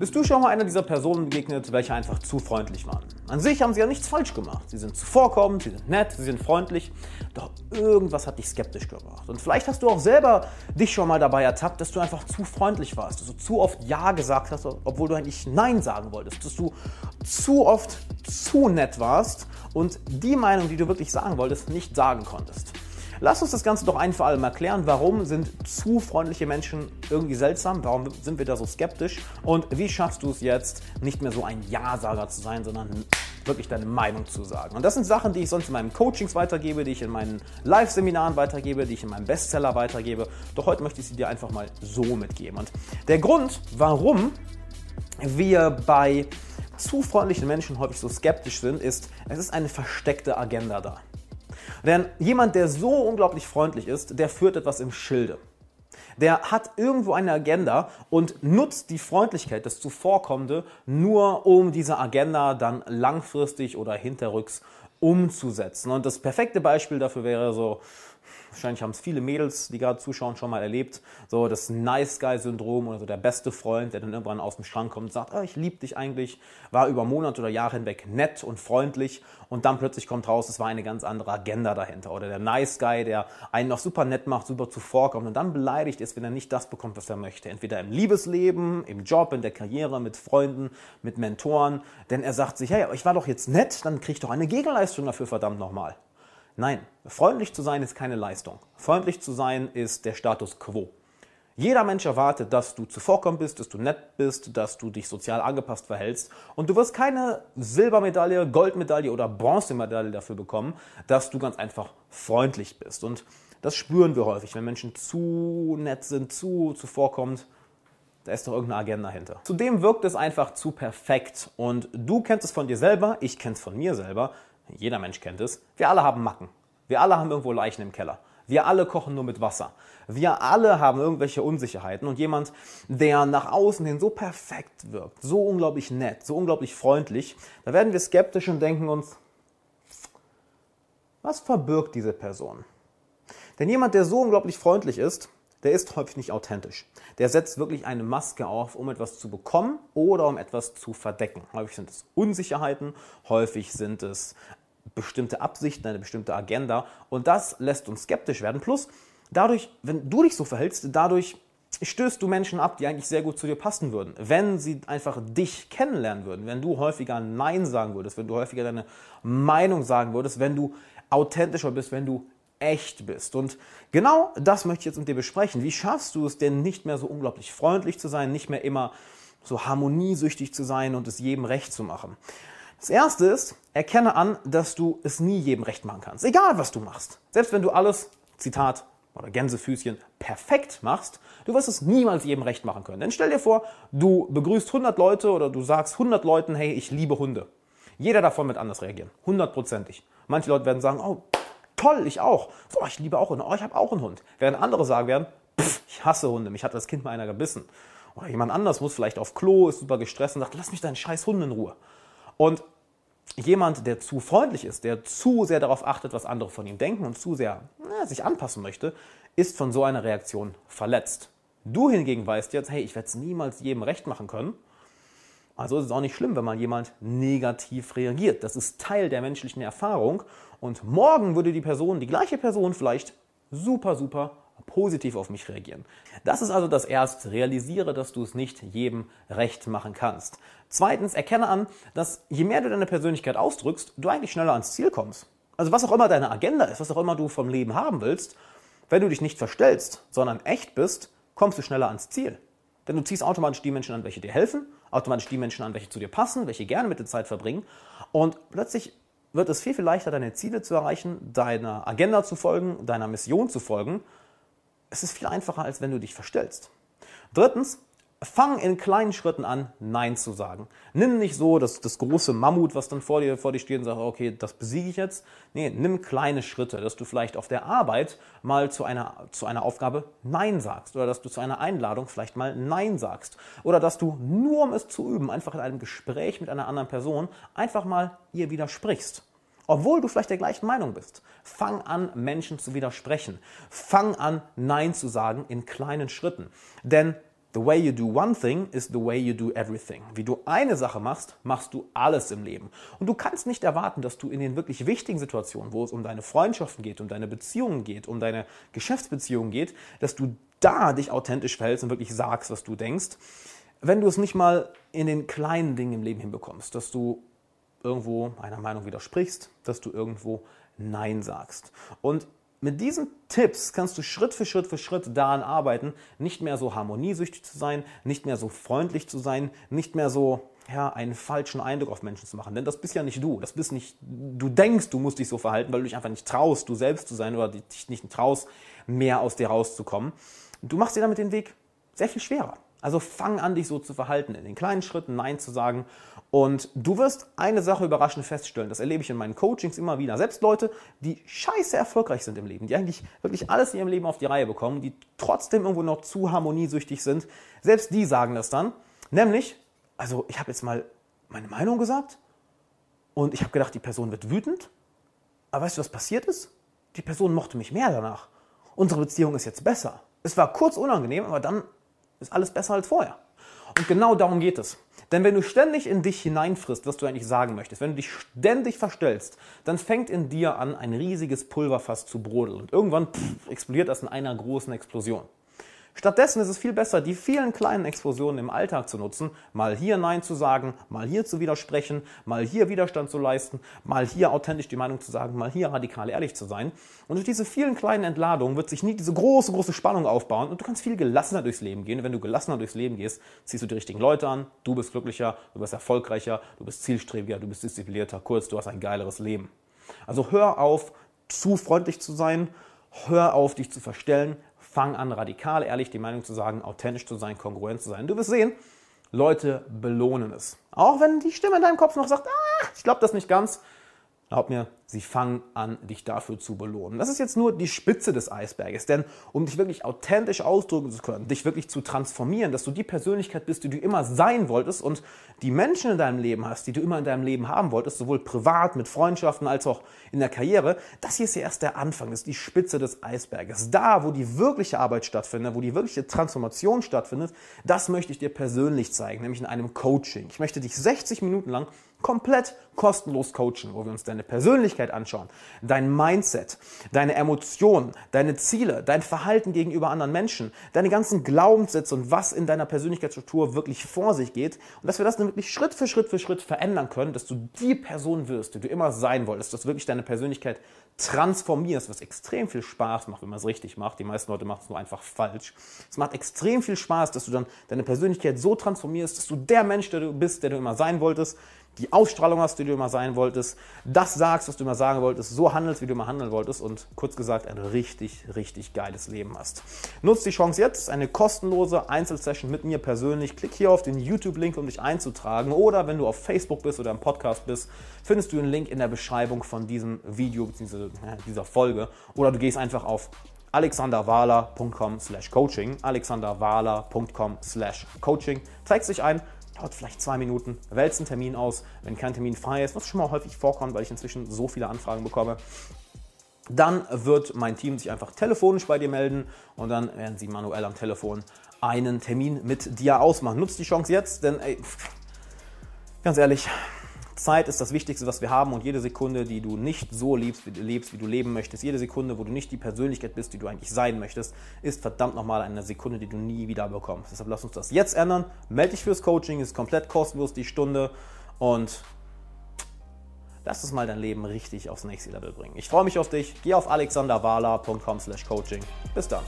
Bist du schon mal einer dieser Personen begegnet, welche einfach zu freundlich waren? An sich haben sie ja nichts falsch gemacht. Sie sind zuvorkommend, sie sind nett, sie sind freundlich, doch irgendwas hat dich skeptisch gemacht. Und vielleicht hast du auch selber dich schon mal dabei ertappt, dass du einfach zu freundlich warst, dass du zu oft Ja gesagt hast, obwohl du eigentlich Nein sagen wolltest, dass du zu oft zu nett warst und die Meinung, die du wirklich sagen wolltest, nicht sagen konntest. Lass uns das Ganze doch ein für alle mal klären. Warum sind zu freundliche Menschen irgendwie seltsam? Warum sind wir da so skeptisch? Und wie schaffst du es jetzt, nicht mehr so ein Ja-Sager zu sein, sondern wirklich deine Meinung zu sagen? Und das sind Sachen, die ich sonst in meinen Coachings weitergebe, die ich in meinen Live-Seminaren weitergebe, die ich in meinem Bestseller weitergebe. Doch heute möchte ich sie dir einfach mal so mitgeben. Und der Grund, warum wir bei zu freundlichen Menschen häufig so skeptisch sind, ist, es ist eine versteckte Agenda da. Denn jemand, der so unglaublich freundlich ist, der führt etwas im Schilde. Der hat irgendwo eine Agenda und nutzt die Freundlichkeit, das Zuvorkommende, nur um diese Agenda dann langfristig oder hinterrücks umzusetzen. Und das perfekte Beispiel dafür wäre so, wahrscheinlich haben es viele Mädels, die gerade zuschauen, schon mal erlebt, so das Nice Guy-Syndrom oder so der beste Freund, der dann irgendwann aus dem Schrank kommt und sagt, oh, ich liebe dich eigentlich, war über Monate oder Jahre hinweg nett und freundlich und dann plötzlich kommt raus, es war eine ganz andere Agenda dahinter. Oder der Nice Guy, der einen noch super nett macht, super zuvorkommt und dann beleidigt ist, wenn er nicht das bekommt, was er möchte. Entweder im Liebesleben, im Job, in der Karriere, mit Freunden, mit Mentoren, denn er sagt sich, hey, ich war doch jetzt nett, dann krieg ich doch eine Gegenleistung dafür, verdammt nochmal. Nein, freundlich zu sein ist keine Leistung. Freundlich zu sein ist der Status quo. Jeder Mensch erwartet, dass du zuvorkommend bist, dass du nett bist, dass du dich sozial angepasst verhältst. Und du wirst keine Silbermedaille, Goldmedaille oder Bronzemedaille dafür bekommen, dass du ganz einfach freundlich bist. Und das spüren wir häufig, wenn Menschen zu nett sind, zu zuvorkommend. Da ist doch irgendeine Agenda hinter. Zudem wirkt es einfach zu perfekt. Und du kennst es von dir selber, ich kenne es von mir selber. Jeder Mensch kennt es. Wir alle haben Macken. Wir alle haben irgendwo Leichen im Keller. Wir alle kochen nur mit Wasser. Wir alle haben irgendwelche Unsicherheiten und jemand, der nach außen hin so perfekt wirkt, so unglaublich nett, so unglaublich freundlich, da werden wir skeptisch und denken uns, was verbirgt diese Person? Denn jemand, der so unglaublich freundlich ist, der ist häufig nicht authentisch. Der setzt wirklich eine Maske auf, um etwas zu bekommen oder um etwas zu verdecken. Häufig sind es Unsicherheiten, häufig sind es bestimmte Absichten, eine bestimmte Agenda und das lässt uns skeptisch werden. Plus, dadurch, wenn du dich so verhältst, dadurch stößt du Menschen ab, die eigentlich sehr gut zu dir passen würden. Wenn sie einfach dich kennenlernen würden, wenn du häufiger Nein sagen würdest, wenn du häufiger deine Meinung sagen würdest, wenn du authentischer bist, wenn du echt bist. Und genau das möchte ich jetzt mit dir besprechen. Wie schaffst du es denn nicht mehr so unglaublich freundlich zu sein, nicht mehr immer so harmoniesüchtig zu sein und es jedem recht zu machen? Das erste ist, erkenne an, dass du es nie jedem recht machen kannst. Egal was du machst. Selbst wenn du alles, Zitat oder Gänsefüßchen, perfekt machst, du wirst es niemals jedem recht machen können. Denn stell dir vor, du begrüßt 100 Leute oder du sagst 100 Leuten, hey, ich liebe Hunde. Jeder davon wird anders reagieren. Hundertprozentig. Manche Leute werden sagen, oh, toll, ich auch. So, ich liebe auch Hunde. Oh, ich habe auch einen Hund. Während andere sagen werden, pff, ich hasse Hunde, mich hat das Kind mal einer gebissen. Oder jemand anders muss vielleicht auf Klo, ist super gestresst und sagt, lass mich deinen scheiß Hund in Ruhe. Und jemand, der zu freundlich ist, der zu sehr darauf achtet, was andere von ihm denken und zu sehr na, sich anpassen möchte, ist von so einer Reaktion verletzt. Du hingegen weißt jetzt, hey, ich werde es niemals jedem recht machen können. Also ist es auch nicht schlimm, wenn mal jemand negativ reagiert. Das ist Teil der menschlichen Erfahrung. Und morgen würde die Person, die gleiche Person vielleicht super, super positiv auf mich reagieren. Das ist also das Erste. Realisiere, dass du es nicht jedem recht machen kannst. Zweitens, erkenne an, dass je mehr du deine Persönlichkeit ausdrückst, du eigentlich schneller ans Ziel kommst. Also was auch immer deine Agenda ist, was auch immer du vom Leben haben willst, wenn du dich nicht verstellst, sondern echt bist, kommst du schneller ans Ziel. Denn du ziehst automatisch die Menschen an, welche dir helfen, automatisch die Menschen an, welche zu dir passen, welche gerne mit der Zeit verbringen. Und plötzlich wird es viel, viel leichter, deine Ziele zu erreichen, deiner Agenda zu folgen, deiner Mission zu folgen. Es ist viel einfacher, als wenn du dich verstellst. Drittens, Fang in kleinen Schritten an, Nein zu sagen. Nimm nicht so das, das große Mammut, was dann vor dir, vor dir steht und sagt, okay, das besiege ich jetzt. Nee, nimm kleine Schritte, dass du vielleicht auf der Arbeit mal zu einer, zu einer Aufgabe Nein sagst oder dass du zu einer Einladung vielleicht mal Nein sagst oder dass du nur um es zu üben, einfach in einem Gespräch mit einer anderen Person einfach mal ihr widersprichst. Obwohl du vielleicht der gleichen Meinung bist. Fang an, Menschen zu widersprechen. Fang an, Nein zu sagen in kleinen Schritten. Denn The way you do one thing is the way you do everything. Wie du eine Sache machst, machst du alles im Leben. Und du kannst nicht erwarten, dass du in den wirklich wichtigen Situationen, wo es um deine Freundschaften geht, um deine Beziehungen geht, um deine Geschäftsbeziehungen geht, dass du da dich authentisch verhältst und wirklich sagst, was du denkst. Wenn du es nicht mal in den kleinen Dingen im Leben hinbekommst, dass du irgendwo einer Meinung widersprichst, dass du irgendwo Nein sagst. Und mit diesen Tipps kannst du Schritt für Schritt für Schritt daran arbeiten, nicht mehr so harmoniesüchtig zu sein, nicht mehr so freundlich zu sein, nicht mehr so ja, einen falschen Eindruck auf Menschen zu machen. Denn das bist ja nicht du. Das bist nicht, du denkst, du musst dich so verhalten, weil du dich einfach nicht traust, du selbst zu sein oder dich nicht traust, mehr aus dir rauszukommen. Du machst dir damit den Weg sehr viel schwerer. Also fang an, dich so zu verhalten, in den kleinen Schritten Nein zu sagen. Und du wirst eine Sache überraschend feststellen. Das erlebe ich in meinen Coachings immer wieder. Selbst Leute, die scheiße erfolgreich sind im Leben, die eigentlich wirklich alles in ihrem Leben auf die Reihe bekommen, die trotzdem irgendwo noch zu harmoniesüchtig sind, selbst die sagen das dann. Nämlich, also ich habe jetzt mal meine Meinung gesagt und ich habe gedacht, die Person wird wütend. Aber weißt du, was passiert ist? Die Person mochte mich mehr danach. Unsere Beziehung ist jetzt besser. Es war kurz unangenehm, aber dann ist alles besser als vorher. Und genau darum geht es. Denn wenn du ständig in dich hineinfrisst, was du eigentlich sagen möchtest, wenn du dich ständig verstellst, dann fängt in dir an, ein riesiges Pulverfass zu brodeln. Und irgendwann pff, explodiert das in einer großen Explosion. Stattdessen ist es viel besser, die vielen kleinen Explosionen im Alltag zu nutzen, mal hier Nein zu sagen, mal hier zu widersprechen, mal hier Widerstand zu leisten, mal hier authentisch die Meinung zu sagen, mal hier radikal ehrlich zu sein. Und durch diese vielen kleinen Entladungen wird sich nie diese große, große Spannung aufbauen und du kannst viel gelassener durchs Leben gehen. Wenn du gelassener durchs Leben gehst, ziehst du die richtigen Leute an, du bist glücklicher, du bist erfolgreicher, du bist zielstrebiger, du bist disziplinierter, kurz, du hast ein geileres Leben. Also hör auf, zu freundlich zu sein, hör auf, dich zu verstellen, Fang an, radikal ehrlich die Meinung zu sagen, authentisch zu sein, kongruent zu sein. Du wirst sehen, Leute belohnen es. Auch wenn die Stimme in deinem Kopf noch sagt, ah, ich glaube das nicht ganz. Glaub mir, sie fangen an, dich dafür zu belohnen. Das ist jetzt nur die Spitze des Eisberges, denn um dich wirklich authentisch ausdrücken zu können, dich wirklich zu transformieren, dass du die Persönlichkeit bist, die du immer sein wolltest und die Menschen in deinem Leben hast, die du immer in deinem Leben haben wolltest, sowohl privat, mit Freundschaften als auch in der Karriere, das hier ist ja erst der Anfang, das ist die Spitze des Eisberges. Da, wo die wirkliche Arbeit stattfindet, wo die wirkliche Transformation stattfindet, das möchte ich dir persönlich zeigen, nämlich in einem Coaching. Ich möchte dich 60 Minuten lang komplett kostenlos coachen, wo wir uns deine Persönlichkeit anschauen, dein Mindset, deine Emotionen, deine Ziele, dein Verhalten gegenüber anderen Menschen, deine ganzen Glaubenssätze und was in deiner Persönlichkeitsstruktur wirklich vor sich geht und dass wir das dann wirklich Schritt für Schritt für Schritt verändern können, dass du die Person wirst, die du immer sein wolltest, dass du wirklich deine Persönlichkeit transformierst, was extrem viel Spaß macht, wenn man es richtig macht. Die meisten Leute machen es nur einfach falsch. Es macht extrem viel Spaß, dass du dann deine Persönlichkeit so transformierst, dass du der Mensch, der du bist, der du immer sein wolltest, die Ausstrahlung hast, die du immer sein wolltest, das sagst, was du immer sagen wolltest, so handelst, wie du immer handeln wolltest und kurz gesagt ein richtig, richtig geiles Leben hast. Nutz die Chance jetzt, eine kostenlose Einzelsession mit mir persönlich. Klick hier auf den YouTube-Link, um dich einzutragen oder wenn du auf Facebook bist oder im Podcast bist, findest du den Link in der Beschreibung von diesem Video bzw. dieser Folge oder du gehst einfach auf alexanderwahler.com slash coaching, alexanderwahler.com slash coaching, trägst dich ein, dauert vielleicht zwei Minuten, wählst einen Termin aus, wenn kein Termin frei ist, was schon mal häufig vorkommt, weil ich inzwischen so viele Anfragen bekomme, dann wird mein Team sich einfach telefonisch bei dir melden und dann werden sie manuell am Telefon einen Termin mit dir ausmachen. Nutzt die Chance jetzt, denn ey, ganz ehrlich, Zeit ist das Wichtigste, was wir haben und jede Sekunde, die du nicht so lebst, wie du lebst, wie du leben möchtest, jede Sekunde, wo du nicht die Persönlichkeit bist, die du eigentlich sein möchtest, ist verdammt nochmal eine Sekunde, die du nie wieder bekommst. Deshalb lass uns das jetzt ändern. Melde dich fürs Coaching, ist komplett kostenlos die Stunde und lass uns mal dein Leben richtig aufs nächste Level bringen. Ich freue mich auf dich. Geh auf alexanderwala.com/coaching. Bis dann.